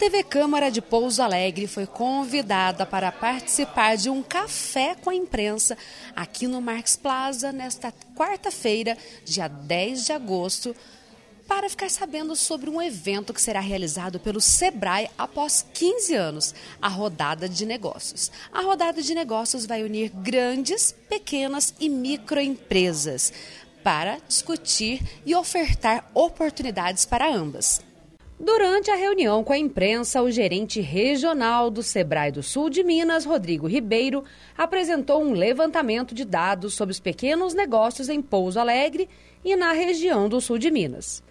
TV Câmara de Pouso Alegre foi convidada para participar de um café com a imprensa aqui no Marx Plaza nesta quarta-feira, dia 10 de agosto, para ficar sabendo sobre um evento que será realizado pelo Sebrae após 15 anos, a Rodada de Negócios. A Rodada de Negócios vai unir grandes, pequenas e microempresas para discutir e ofertar oportunidades para ambas. Durante a reunião com a imprensa, o gerente regional do Sebrae do Sul de Minas, Rodrigo Ribeiro, apresentou um levantamento de dados sobre os pequenos negócios em Pouso Alegre e na região do sul de Minas.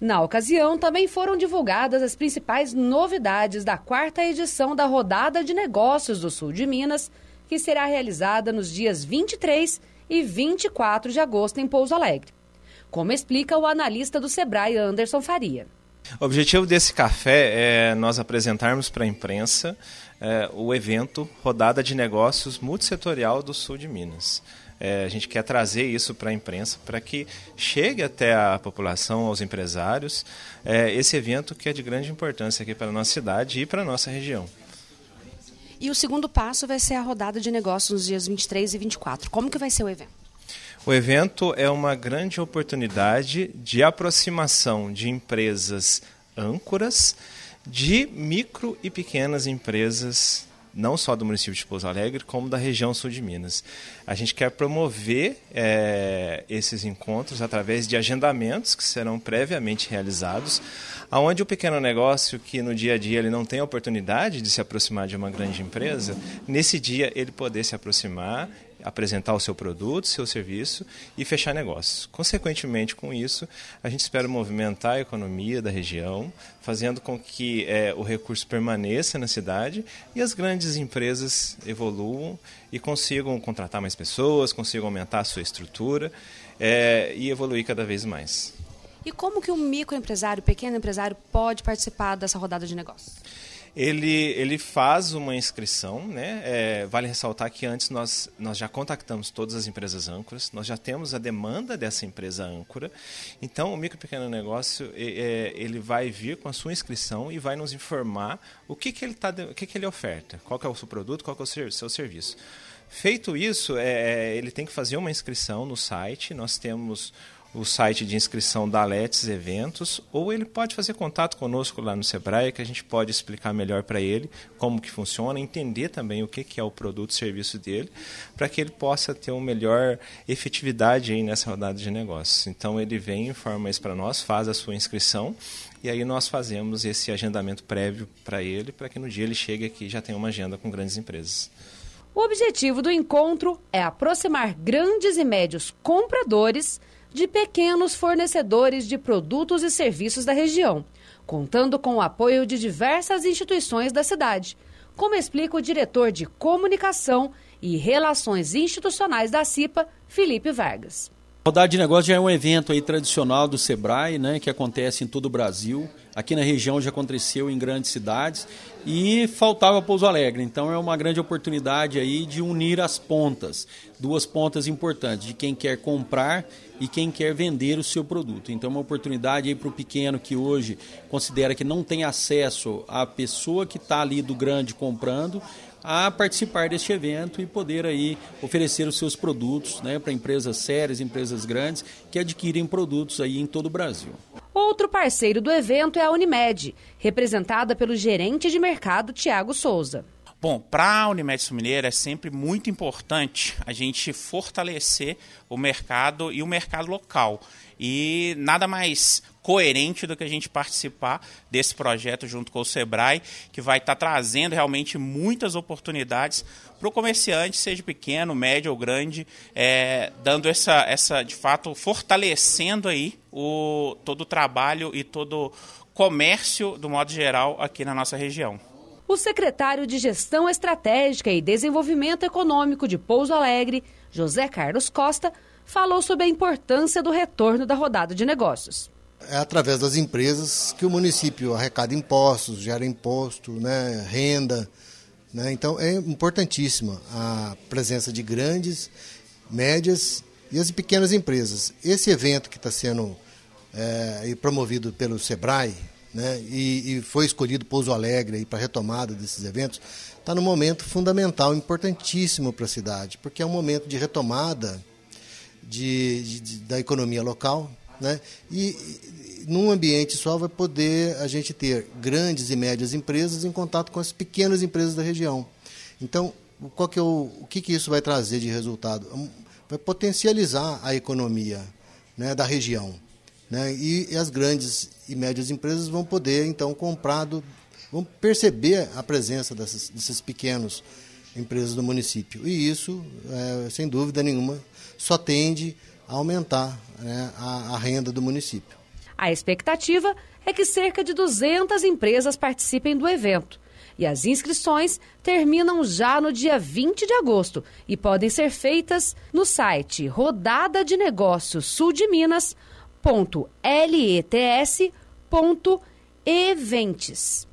Na ocasião, também foram divulgadas as principais novidades da quarta edição da Rodada de Negócios do Sul de Minas, que será realizada nos dias 23 e 24 de agosto em Pouso Alegre. Como explica o analista do Sebrae, Anderson Faria. O objetivo desse café é nós apresentarmos para a imprensa é, o evento Rodada de Negócios Multissetorial do Sul de Minas. É, a gente quer trazer isso para a imprensa para que chegue até a população, aos empresários, é, esse evento que é de grande importância aqui para a nossa cidade e para a nossa região. E o segundo passo vai ser a rodada de negócios nos dias 23 e 24. Como que vai ser o evento? O evento é uma grande oportunidade de aproximação de empresas âncoras, de micro e pequenas empresas, não só do município de Pouso Alegre, como da região sul de Minas. A gente quer promover é, esses encontros através de agendamentos que serão previamente realizados, aonde o pequeno negócio que no dia a dia ele não tem a oportunidade de se aproximar de uma grande empresa, nesse dia ele poder se aproximar apresentar o seu produto, seu serviço e fechar negócios. Consequentemente, com isso, a gente espera movimentar a economia da região, fazendo com que é, o recurso permaneça na cidade e as grandes empresas evoluam e consigam contratar mais pessoas, consigam aumentar a sua estrutura é, e evoluir cada vez mais. E como que um microempresário, pequeno empresário, pode participar dessa rodada de negócios? Ele, ele faz uma inscrição, né? É, vale ressaltar que antes nós, nós já contactamos todas as empresas âncoras, nós já temos a demanda dessa empresa âncora. Então, o micro e pequeno negócio é, ele vai vir com a sua inscrição e vai nos informar o que, que, ele, tá, o que, que ele oferta, qual é o seu produto, qual é o seu, serviço. Feito isso, é, ele tem que fazer uma inscrição no site. Nós temos o site de inscrição da Letes Eventos, ou ele pode fazer contato conosco lá no Sebrae, que a gente pode explicar melhor para ele como que funciona, entender também o que, que é o produto e serviço dele, para que ele possa ter uma melhor efetividade aí nessa rodada de negócios. Então ele vem, informa isso para nós, faz a sua inscrição, e aí nós fazemos esse agendamento prévio para ele, para que no dia ele chegue aqui e já tenha uma agenda com grandes empresas. O objetivo do encontro é aproximar grandes e médios compradores de pequenos fornecedores de produtos e serviços da região, contando com o apoio de diversas instituições da cidade, como explica o diretor de Comunicação e Relações Institucionais da CIPA, Felipe Vargas. Rodada de Negócio já é um evento aí tradicional do Sebrae, né, que acontece em todo o Brasil. Aqui na região já aconteceu em grandes cidades e faltava Pouso Alegre. Então é uma grande oportunidade aí de unir as pontas, duas pontas importantes, de quem quer comprar e quem quer vender o seu produto. Então é uma oportunidade aí para o pequeno que hoje considera que não tem acesso à pessoa que está ali do grande comprando a participar deste evento e poder aí oferecer os seus produtos né, para empresas sérias, empresas grandes que adquirem produtos aí em todo o Brasil. Outro parceiro do evento é a Unimed, representada pelo gerente de mercado Tiago Souza. Bom, para a Unimed Sul Mineira é sempre muito importante a gente fortalecer o mercado e o mercado local. E nada mais coerente do que a gente participar desse projeto junto com o Sebrae, que vai estar tá trazendo realmente muitas oportunidades para o comerciante, seja pequeno, médio ou grande, é, dando essa, essa, de fato, fortalecendo aí o, todo o trabalho e todo o comércio, do modo geral, aqui na nossa região. O secretário de Gestão Estratégica e Desenvolvimento Econômico de Pouso Alegre, José Carlos Costa, falou sobre a importância do retorno da rodada de negócios. É através das empresas que o município arrecada impostos, gera imposto, né, renda. Né? Então é importantíssima a presença de grandes, médias e as pequenas empresas. Esse evento que está sendo é, promovido pelo SEBRAE, né, e, e foi escolhido Pouso Alegre para a retomada desses eventos, está num momento fundamental, importantíssimo para a cidade, porque é um momento de retomada de, de, da economia local, né, e, e num ambiente só vai poder a gente ter grandes e médias empresas em contato com as pequenas empresas da região. Então, qual que é o, o que, que isso vai trazer de resultado? Vai potencializar a economia né, da região. Né, e, e, as grandes e médias empresas vão poder, então, comprar, do, vão perceber a presença dessas, desses pequenos empresas do município. E isso, é, sem dúvida nenhuma, só tende a aumentar né, a, a renda do município. A expectativa é que cerca de 200 empresas participem do evento. E as inscrições terminam já no dia 20 de agosto e podem ser feitas no site rodada Minas.lets.eventes.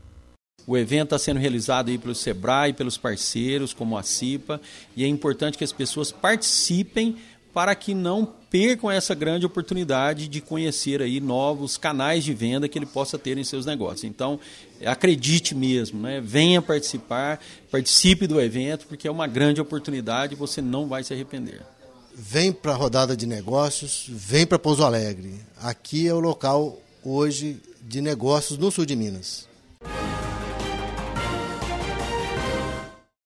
O evento está sendo realizado aí pelo Sebrae, pelos parceiros, como a CIPA, e é importante que as pessoas participem para que não percam essa grande oportunidade de conhecer aí novos canais de venda que ele possa ter em seus negócios. Então, acredite mesmo, né? venha participar, participe do evento, porque é uma grande oportunidade e você não vai se arrepender. Vem para a rodada de negócios, vem para Pouso Alegre. Aqui é o local hoje de negócios no sul de Minas.